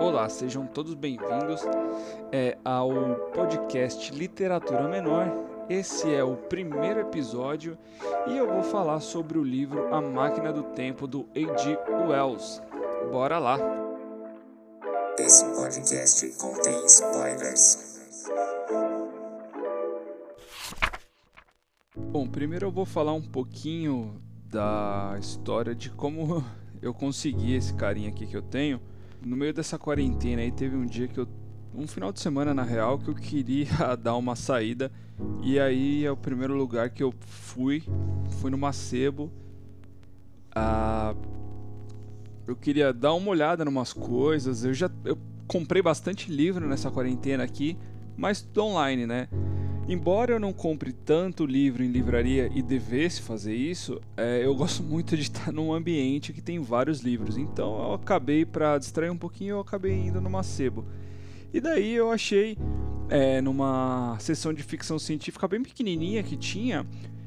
Olá, sejam todos bem-vindos é, ao podcast Literatura Menor. Esse é o primeiro episódio e eu vou falar sobre o livro A Máquina do Tempo do A.G. Wells. Bora lá! Esse podcast contém spoilers. Bom, primeiro eu vou falar um pouquinho da história de como eu consegui esse carinha aqui que eu tenho. No meio dessa quarentena aí teve um dia que eu um final de semana na real que eu queria dar uma saída e aí é o primeiro lugar que eu fui, fui no Macebo. Ah, eu queria dar uma olhada em umas coisas. Eu já eu comprei bastante livro nessa quarentena aqui, mas tudo online, né? Embora eu não compre tanto livro em livraria e devesse fazer isso, é, eu gosto muito de estar num ambiente que tem vários livros. Então eu acabei, para distrair um pouquinho, eu acabei indo no Macebo. E daí eu achei, é, numa sessão de ficção científica bem pequenininha que tinha,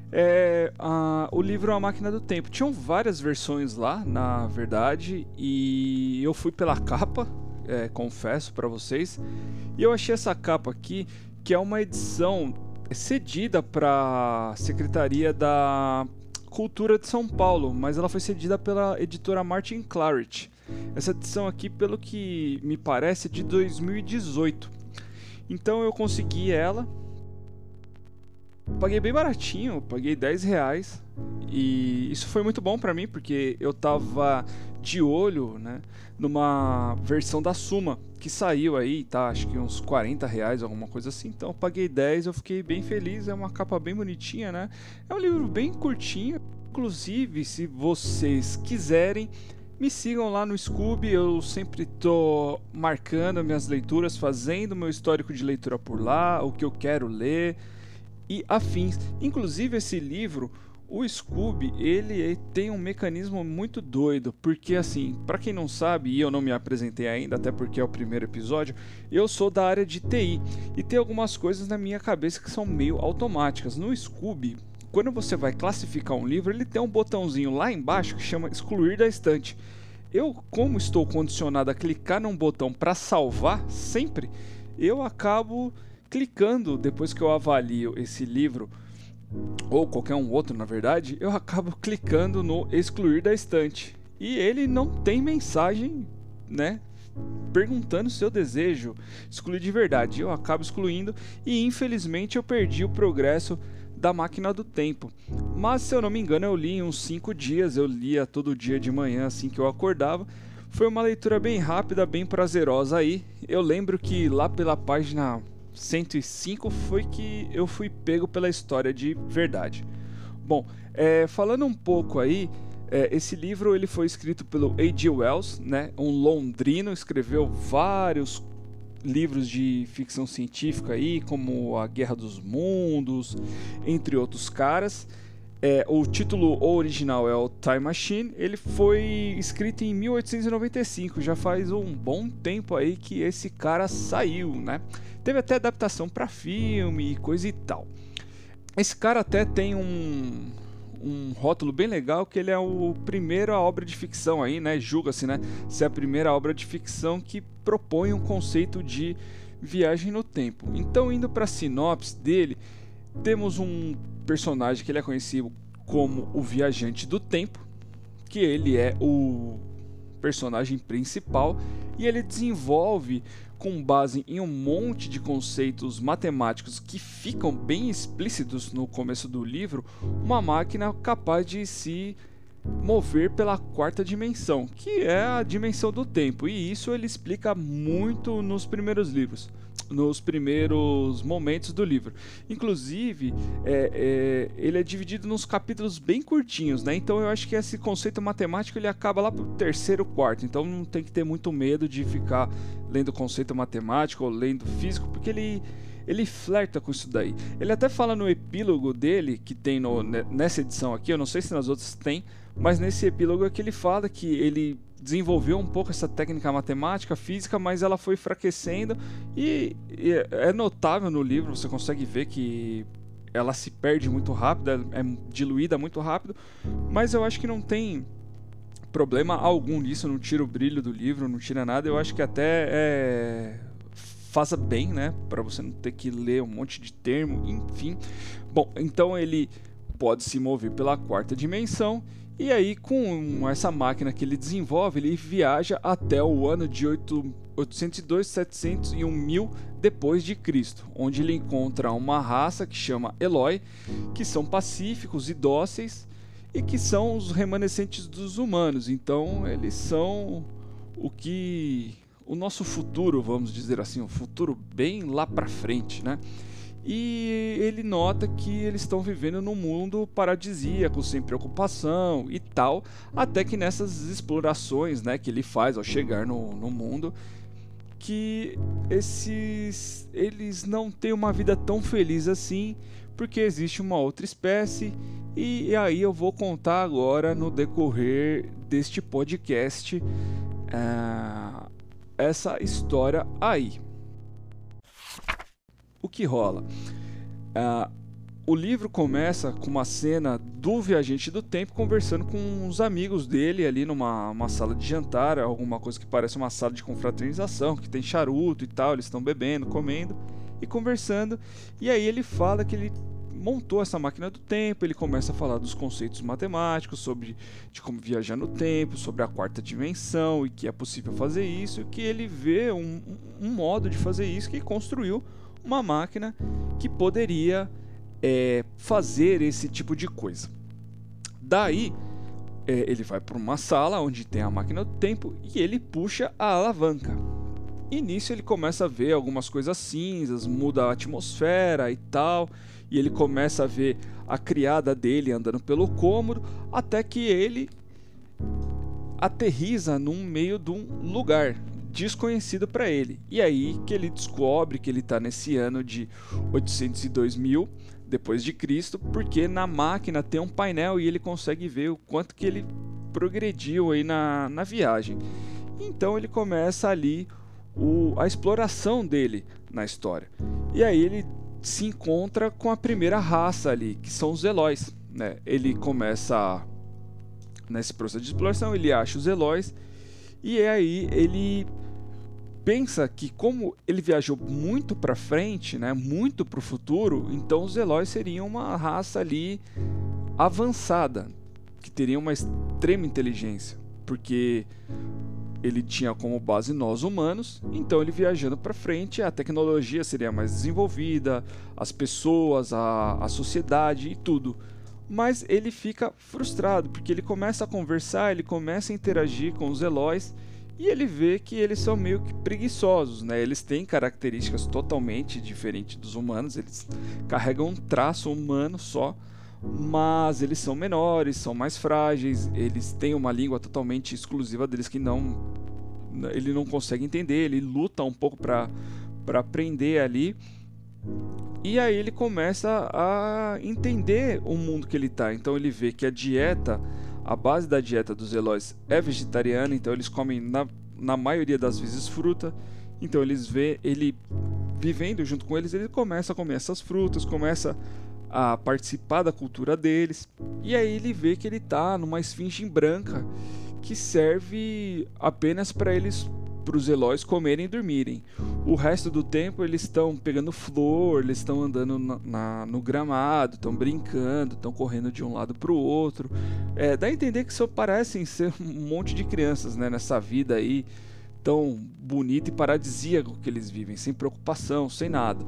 é, a, o livro A Máquina do Tempo. Tinham várias versões lá, na verdade, e eu fui pela capa, é, confesso para vocês, e eu achei essa capa aqui que é uma edição cedida para a Secretaria da Cultura de São Paulo, mas ela foi cedida pela editora Martin Claret. Essa edição aqui, pelo que me parece, é de 2018. Então eu consegui ela. Paguei bem baratinho, paguei 10 reais. E isso foi muito bom para mim, porque eu tava de olho, né, numa versão da Suma que saiu aí, tá? Acho que uns 40 reais, alguma coisa assim. Então paguei 10, eu fiquei bem feliz. É uma capa bem bonitinha, né? É um livro bem curtinho. Inclusive, se vocês quiserem, me sigam lá no Scooby. Eu sempre tô marcando minhas leituras, fazendo meu histórico de leitura por lá, o que eu quero ler e afins. Inclusive, esse livro o Scooby, ele tem um mecanismo muito doido, porque assim, para quem não sabe, e eu não me apresentei ainda, até porque é o primeiro episódio, eu sou da área de TI e tem algumas coisas na minha cabeça que são meio automáticas. No Scooby, quando você vai classificar um livro, ele tem um botãozinho lá embaixo que chama excluir da estante. Eu, como estou condicionado a clicar num botão para salvar sempre, eu acabo clicando depois que eu avalio esse livro ou qualquer um outro na verdade, eu acabo clicando no excluir da estante. E ele não tem mensagem, né? Perguntando se eu desejo excluir de verdade. Eu acabo excluindo e infelizmente eu perdi o progresso da máquina do tempo. Mas se eu não me engano, eu li em uns 5 dias, eu lia todo dia de manhã assim que eu acordava. Foi uma leitura bem rápida, bem prazerosa aí. Eu lembro que lá pela página 105 foi que eu fui pego pela história de verdade. Bom, é, falando um pouco aí, é, esse livro ele foi escrito pelo A.G. Wells, né, um londrino, escreveu vários livros de ficção científica aí, como A Guerra dos Mundos, entre outros caras. É, o título original é o Time Machine. Ele foi escrito em 1895, já faz um bom tempo aí que esse cara saiu, né? Teve até adaptação para filme e coisa e tal. Esse cara até tem um, um rótulo bem legal que ele é o primeira obra de ficção aí, né? Julga-se, né? Se é a primeira obra de ficção que propõe um conceito de viagem no tempo. Então, indo para a sinopse dele, temos um personagem que ele é conhecido como o Viajante do Tempo, que ele é o personagem principal e ele desenvolve com base em um monte de conceitos matemáticos que ficam bem explícitos no começo do livro, uma máquina capaz de se mover pela quarta dimensão, que é a dimensão do tempo, e isso ele explica muito nos primeiros livros nos primeiros momentos do livro. Inclusive, é, é, ele é dividido nos capítulos bem curtinhos, né? Então eu acho que esse conceito matemático ele acaba lá pro terceiro, quarto. Então não tem que ter muito medo de ficar lendo conceito matemático ou lendo físico, porque ele ele flerta com isso daí. Ele até fala no epílogo dele, que tem no, nessa edição aqui, eu não sei se nas outras tem, mas nesse epílogo é que ele fala que ele desenvolveu um pouco essa técnica matemática, física, mas ela foi enfraquecendo e, e é notável no livro, você consegue ver que ela se perde muito rápido, é diluída muito rápido, mas eu acho que não tem problema algum nisso, não tira o brilho do livro, não tira nada. Eu acho que até é, faça bem, né? Para você não ter que ler um monte de termo, enfim. Bom, então ele pode se mover pela quarta dimensão e aí com essa máquina que ele desenvolve, ele viaja até o ano de 8, 802, 700 e 1000 depois de Cristo, onde ele encontra uma raça que chama Eloy, que são pacíficos e dóceis e que são os remanescentes dos humanos. Então, eles são o que o nosso futuro, vamos dizer assim, um futuro bem lá para frente, né? E ele nota que eles estão vivendo num mundo paradisíaco, sem preocupação e tal, até que nessas explorações, né, que ele faz ao chegar no, no mundo, que esses eles não têm uma vida tão feliz assim, porque existe uma outra espécie e aí eu vou contar agora no decorrer deste podcast uh, essa história aí. O que rola? Uh, o livro começa com uma cena do viajante do tempo conversando com uns amigos dele ali numa uma sala de jantar, alguma coisa que parece uma sala de confraternização, que tem charuto e tal, eles estão bebendo, comendo e conversando. E aí ele fala que ele montou essa máquina do tempo, ele começa a falar dos conceitos matemáticos, sobre de como viajar no tempo, sobre a quarta dimensão e que é possível fazer isso, e que ele vê um, um modo de fazer isso que construiu uma máquina que poderia é, fazer esse tipo de coisa. Daí é, ele vai para uma sala onde tem a máquina do tempo e ele puxa a alavanca. E nisso ele começa a ver algumas coisas cinzas, muda a atmosfera e tal e ele começa a ver a criada dele andando pelo cômodo, até que ele aterriza num meio de um lugar desconhecido para ele. E aí que ele descobre que ele está nesse ano de 802 mil depois de Cristo, porque na máquina tem um painel e ele consegue ver o quanto que ele progrediu aí na, na viagem. Então ele começa ali o, a exploração dele na história. E aí ele se encontra com a primeira raça ali, que são os Eloys. Né? Ele começa nesse processo de exploração, ele acha os Eloys e aí ele pensa que como ele viajou muito para frente, né, muito para o futuro, então os Eloys seriam uma raça ali avançada, que teria uma extrema inteligência, porque ele tinha como base nós humanos, então ele viajando para frente, a tecnologia seria mais desenvolvida, as pessoas, a, a sociedade e tudo. Mas ele fica frustrado, porque ele começa a conversar, ele começa a interagir com os Eloys e ele vê que eles são meio que preguiçosos, né? Eles têm características totalmente diferentes dos humanos, eles carregam um traço humano só, mas eles são menores, são mais frágeis, eles têm uma língua totalmente exclusiva deles que não ele não consegue entender, ele luta um pouco para para aprender ali. E aí ele começa a entender o mundo que ele está. Então ele vê que a dieta, a base da dieta dos Eloys é vegetariana, então eles comem na, na maioria das vezes fruta. Então eles vê ele vivendo junto com eles, ele começa a comer essas frutas, começa a participar da cultura deles. E aí ele vê que ele tá numa esfinge branca que serve apenas para eles para os Eloys comerem e dormirem. O resto do tempo eles estão pegando flor, eles estão andando na, na, no gramado, estão brincando, estão correndo de um lado para o outro. É, dá a entender que só parecem ser um monte de crianças né, nessa vida aí tão bonita e paradisíaco que eles vivem, sem preocupação, sem nada.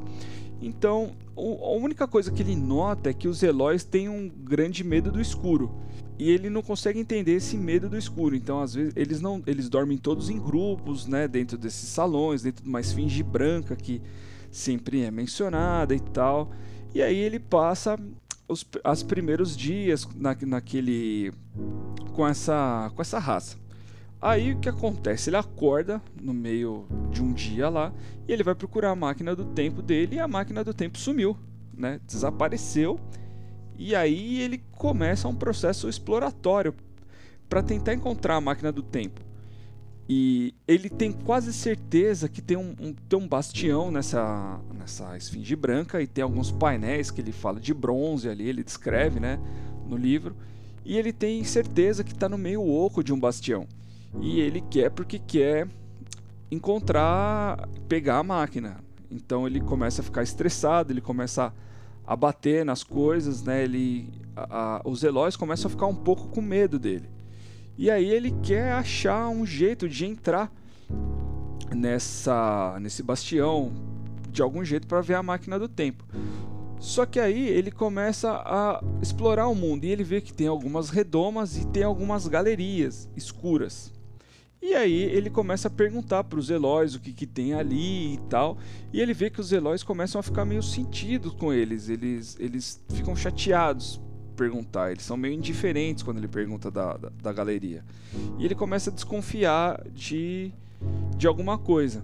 Então, a única coisa que ele nota é que os Eloys têm um grande medo do escuro. E ele não consegue entender esse medo do escuro. Então, às vezes, eles não eles dormem todos em grupos, né, dentro desses salões, dentro de uma esfinge branca que sempre é mencionada e tal. E aí ele passa os as primeiros dias na, naquele com essa com essa raça. Aí o que acontece? Ele acorda no meio de um dia lá e ele vai procurar a máquina do tempo dele e a máquina do tempo sumiu, né? Desapareceu. E aí ele começa um processo exploratório para tentar encontrar a máquina do tempo. E ele tem quase certeza que tem um, um, tem um bastião nessa, nessa esfinge branca e tem alguns painéis que ele fala de bronze ali, ele descreve né, no livro. e ele tem certeza que está no meio oco de um bastião. E ele quer porque quer encontrar, pegar a máquina. Então ele começa a ficar estressado, ele começa a bater nas coisas, né? Ele, a, a, os Eloys começam a ficar um pouco com medo dele. E aí ele quer achar um jeito de entrar nessa nesse bastião de algum jeito para ver a máquina do tempo. Só que aí ele começa a explorar o mundo e ele vê que tem algumas redomas e tem algumas galerias escuras. E aí ele começa a perguntar para os Eloys o que, que tem ali e tal. E ele vê que os Eloys começam a ficar meio sentidos com eles. Eles, eles ficam chateados perguntar. Eles são meio indiferentes quando ele pergunta da, da, da galeria. E ele começa a desconfiar de, de alguma coisa.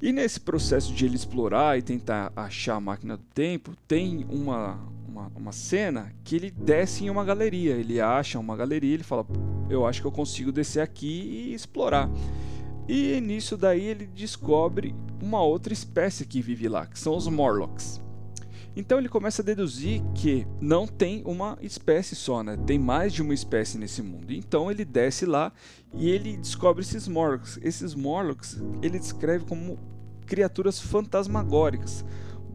E nesse processo de ele explorar e tentar achar a máquina do tempo, tem uma, uma, uma cena que ele desce em uma galeria. Ele acha uma galeria, ele fala: Eu acho que eu consigo descer aqui e explorar. E nisso daí ele descobre uma outra espécie que vive lá, que são os Morlocks. Então ele começa a deduzir que não tem uma espécie só, né? Tem mais de uma espécie nesse mundo. Então ele desce lá e ele descobre esses Morlocks. Esses Morlocks ele descreve como criaturas fantasmagóricas,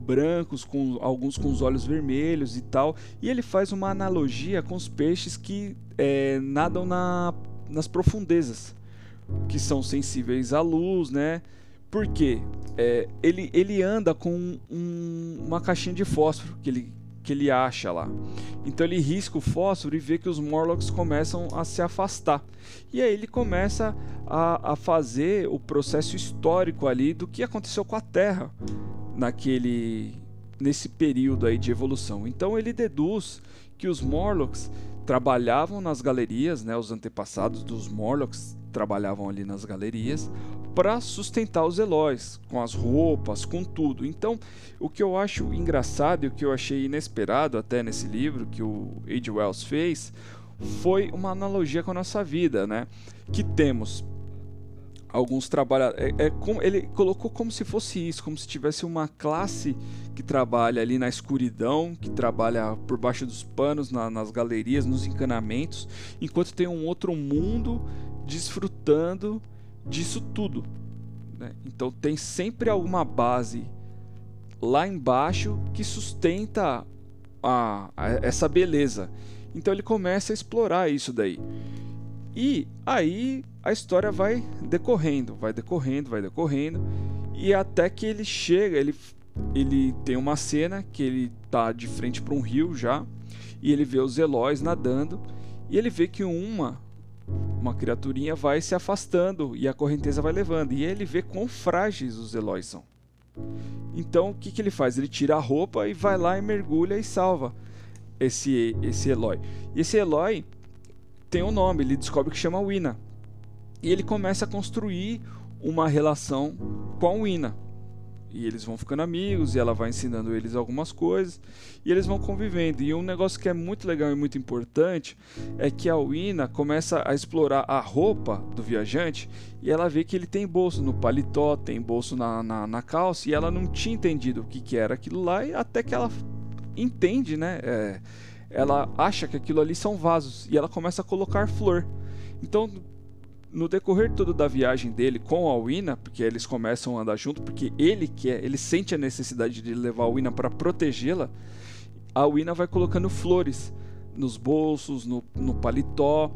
brancos, com alguns com os olhos vermelhos e tal. E ele faz uma analogia com os peixes que é, nadam na, nas profundezas, que são sensíveis à luz, né? Porque é, ele, ele anda com um, uma caixinha de fósforo que ele, que ele acha lá. Então ele risca o fósforo e vê que os Morlocks começam a se afastar. E aí ele começa a, a fazer o processo histórico ali do que aconteceu com a Terra naquele nesse período aí de evolução. Então ele deduz que os Morlocks trabalhavam nas galerias, né, os antepassados dos Morlocks trabalhavam ali nas galerias para sustentar os Eloys, com as roupas, com tudo. Então, o que eu acho engraçado e o que eu achei inesperado até nesse livro que o Age Wells fez foi uma analogia com a nossa vida, né? Que temos alguns trabalhadores. É, é ele colocou como se fosse isso, como se tivesse uma classe que trabalha ali na escuridão, que trabalha por baixo dos panos, na, nas galerias, nos encanamentos, enquanto tem um outro mundo desfrutando disso tudo. Né? Então tem sempre alguma base lá embaixo que sustenta a, a, essa beleza. Então ele começa a explorar isso daí. E aí a história vai decorrendo, vai decorrendo, vai decorrendo, e até que ele chega, ele, ele tem uma cena que ele tá de frente para um rio já, e ele vê os Eloys nadando, e ele vê que uma uma criaturinha vai se afastando e a correnteza vai levando, e ele vê quão frágeis os Eloys são. Então o que, que ele faz? Ele tira a roupa e vai lá e mergulha e salva esse, esse Eloy. Esse Eloy tem um nome, ele descobre que chama Wina. E ele começa a construir uma relação com a Wina. E eles vão ficando amigos e ela vai ensinando eles algumas coisas e eles vão convivendo. E um negócio que é muito legal e muito importante é que a Wina começa a explorar a roupa do viajante e ela vê que ele tem bolso no paletó, tem bolso na, na, na calça e ela não tinha entendido o que, que era aquilo lá e até que ela entende, né? É, ela acha que aquilo ali são vasos e ela começa a colocar flor. Então, no decorrer todo da viagem dele com a Wina, porque eles começam a andar junto, porque ele quer, ele sente a necessidade de levar a Wina para protegê-la, a Wina vai colocando flores nos bolsos, no, no paletó,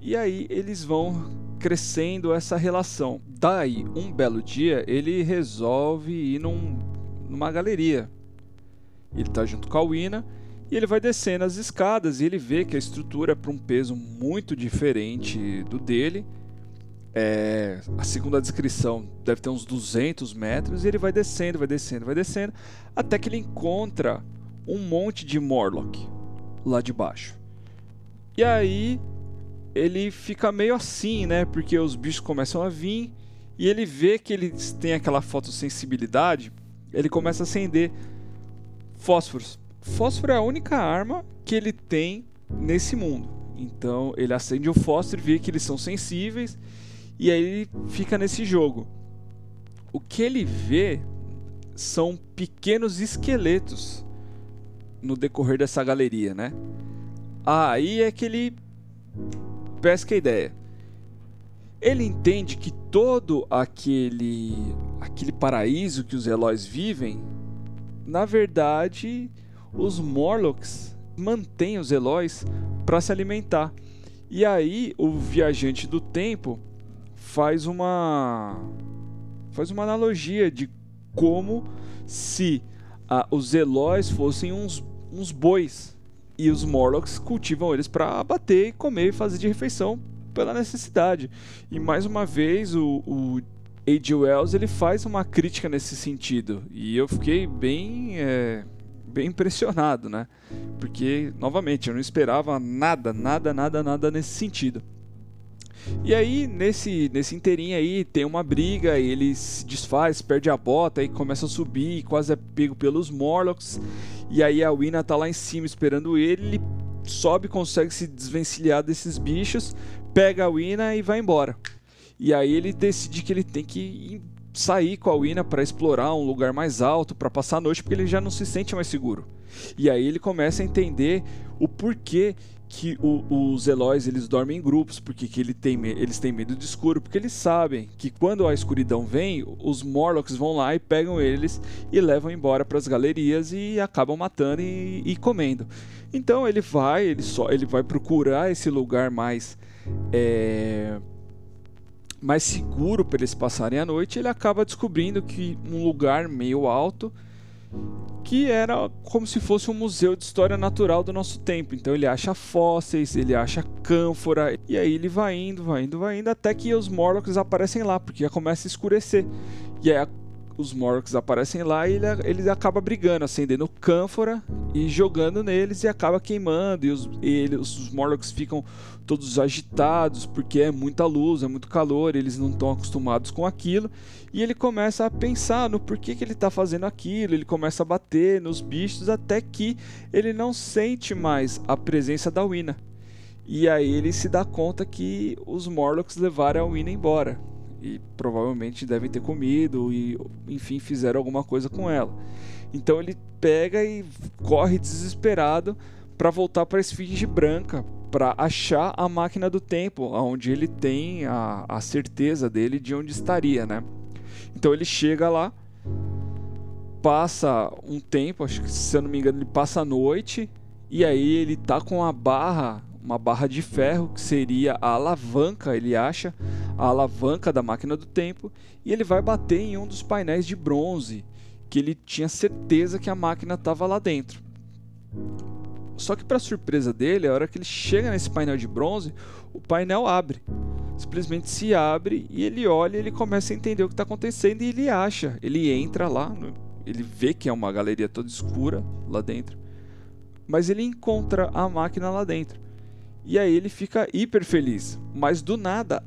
e aí eles vão crescendo essa relação. Daí, um belo dia, ele resolve ir num, numa galeria. Ele está junto com a Wina e ele vai descendo as escadas e ele vê que a estrutura é para um peso muito diferente do dele. É, a segunda descrição deve ter uns 200 metros e ele vai descendo, vai descendo, vai descendo, até que ele encontra um monte de Morlock lá de baixo. E aí ele fica meio assim, né? Porque os bichos começam a vir e ele vê que eles têm aquela fotossensibilidade, ele começa a acender fósforos Fósforo é a única arma que ele tem nesse mundo. Então ele acende o fósforo e vê que eles são sensíveis e aí ele fica nesse jogo. O que ele vê são pequenos esqueletos no decorrer dessa galeria, né? Aí é que ele pesca a ideia. Ele entende que todo aquele aquele paraíso que os Eloys vivem, na verdade, os Morlocks mantêm os Eloys para se alimentar. E aí o viajante do tempo faz uma faz uma analogia de como se ah, os Eloys fossem uns, uns bois e os Morlocks cultivam eles para abater, comer e fazer de refeição pela necessidade. E mais uma vez o, o. Wells ele faz uma crítica nesse sentido e eu fiquei bem é, bem impressionado, né? Porque novamente eu não esperava nada, nada, nada, nada nesse sentido. E aí, nesse, nesse inteirinho aí, tem uma briga, ele se desfaz, perde a bota, aí começa a subir, quase é pego pelos Morlocks. E aí a Wina tá lá em cima esperando ele, ele sobe, consegue se desvencilhar desses bichos, pega a Wina e vai embora. E aí ele decide que ele tem que sair com a Wina para explorar um lugar mais alto, para passar a noite, porque ele já não se sente mais seguro. E aí ele começa a entender o porquê que o, os Eloys eles dormem em grupos, porque que ele tem, eles têm medo de escuro, porque eles sabem que quando a escuridão vem, os Morlocks vão lá e pegam eles e levam embora para as galerias e acabam matando e, e, comendo. Então ele vai, ele só, ele vai procurar esse lugar mais é, mais seguro para eles passarem a noite. Ele acaba descobrindo que um lugar meio alto que era como se fosse um museu de história natural do nosso tempo. Então ele acha fósseis, ele acha cânfora, e aí ele vai indo, vai indo, vai indo, até que os Morlocks aparecem lá, porque já começa a escurecer. E aí os Morlocks aparecem lá e ele, ele acaba brigando, acendendo cânfora e jogando neles e acaba queimando. E os, ele, os Morlocks ficam todos agitados porque é muita luz, é muito calor, eles não estão acostumados com aquilo. E ele começa a pensar no porquê que ele está fazendo aquilo, ele começa a bater nos bichos até que ele não sente mais a presença da Wina. E aí ele se dá conta que os Morlocks levaram a Wina embora. E provavelmente devem ter comido e, enfim, fizeram alguma coisa com ela. Então ele pega e corre desesperado para voltar para a Esfinge Branca, para achar a máquina do tempo, onde ele tem a, a certeza dele de onde estaria, né? Então ele chega lá, passa um tempo, acho que se eu não me engano, ele passa a noite, e aí ele tá com a barra, uma barra de ferro, que seria a alavanca, ele acha, a alavanca da máquina do tempo, e ele vai bater em um dos painéis de bronze, que ele tinha certeza que a máquina estava lá dentro. Só que para surpresa dele, a hora que ele chega nesse painel de bronze, o painel abre. Simplesmente se abre e ele olha e ele começa a entender o que está acontecendo e ele acha. Ele entra lá, ele vê que é uma galeria toda escura lá dentro, mas ele encontra a máquina lá dentro. E aí ele fica hiper feliz. Mas do nada,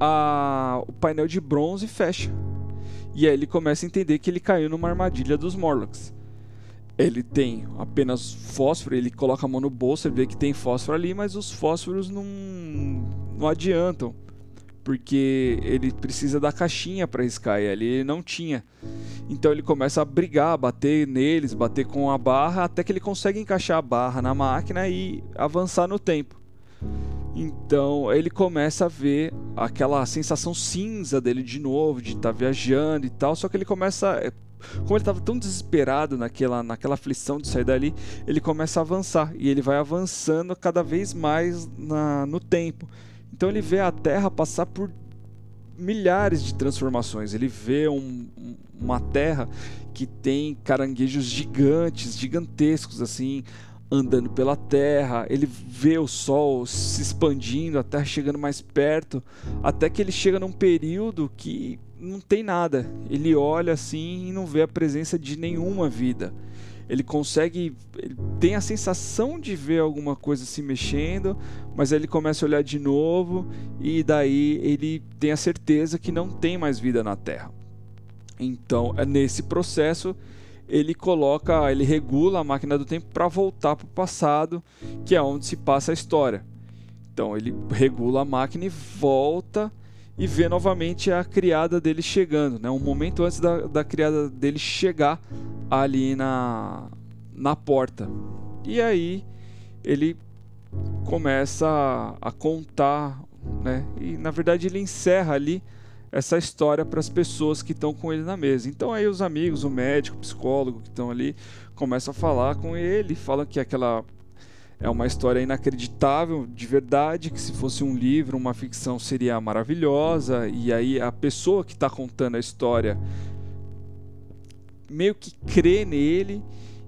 a... o painel de bronze fecha. E aí ele começa a entender que ele caiu numa armadilha dos Morlocks ele tem apenas fósforo, ele coloca a mão no bolso, ele vê que tem fósforo ali, mas os fósforos não, não adiantam, porque ele precisa da caixinha para riscar e ali ele não tinha. Então ele começa a brigar, bater neles, bater com a barra, até que ele consegue encaixar a barra na máquina e avançar no tempo. Então ele começa a ver aquela sensação cinza dele de novo, de estar tá viajando e tal, só que ele começa como ele estava tão desesperado naquela, naquela aflição de sair dali, ele começa a avançar e ele vai avançando cada vez mais na, no tempo. Então ele vê a Terra passar por milhares de transformações. Ele vê um, uma Terra que tem caranguejos gigantes, gigantescos assim, andando pela Terra. Ele vê o Sol se expandindo, a Terra chegando mais perto, até que ele chega num período que não tem nada. Ele olha assim e não vê a presença de nenhuma vida. Ele consegue, ele tem a sensação de ver alguma coisa se mexendo, mas aí ele começa a olhar de novo e daí ele tem a certeza que não tem mais vida na Terra. Então, é nesse processo ele coloca, ele regula a máquina do tempo para voltar para o passado, que é onde se passa a história. Então ele regula a máquina e volta e vê novamente a criada dele chegando, né? Um momento antes da, da criada dele chegar ali na, na porta. E aí ele começa a, a contar, né? E na verdade ele encerra ali essa história para as pessoas que estão com ele na mesa. Então aí os amigos, o médico, o psicólogo que estão ali começam a falar com ele, falam que aquela é uma história inacreditável, de verdade, que se fosse um livro, uma ficção seria maravilhosa, e aí a pessoa que está contando a história meio que crê nele,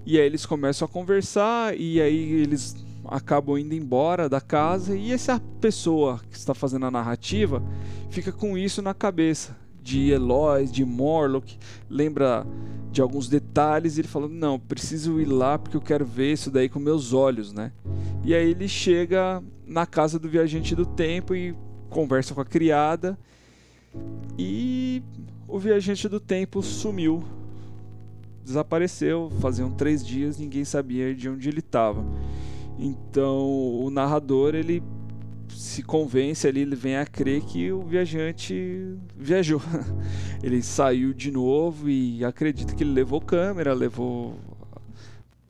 e aí eles começam a conversar, e aí eles acabam indo embora da casa, e essa pessoa que está fazendo a narrativa fica com isso na cabeça, de Eloy, de Morlock, lembra de alguns detalhes, e ele falou: "Não, preciso ir lá porque eu quero ver isso daí com meus olhos, né?". E aí ele chega na casa do viajante do tempo e conversa com a criada. E o viajante do tempo sumiu, desapareceu. Faziam três dias, ninguém sabia de onde ele estava. Então o narrador ele se convence ali, ele vem a crer que o viajante viajou. ele saiu de novo e acredita que ele levou câmera, levou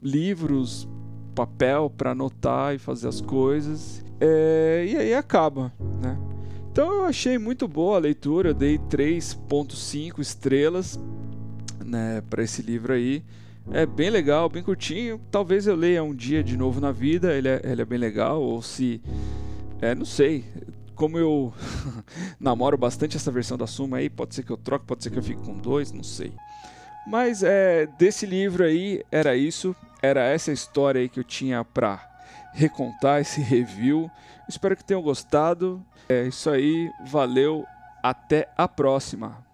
livros, papel para anotar e fazer as coisas. É, e aí acaba, né? Então eu achei muito boa a leitura, eu dei 3.5 estrelas, né, para esse livro aí. É bem legal, bem curtinho. Talvez eu leia um dia de novo na vida, ele é, ele é bem legal, ou se. É, não sei. Como eu namoro bastante essa versão da Suma aí, pode ser que eu troque, pode ser que eu fique com dois, não sei. Mas é, desse livro aí era isso, era essa história aí que eu tinha para recontar esse review. Espero que tenham gostado. É isso aí, valeu, até a próxima.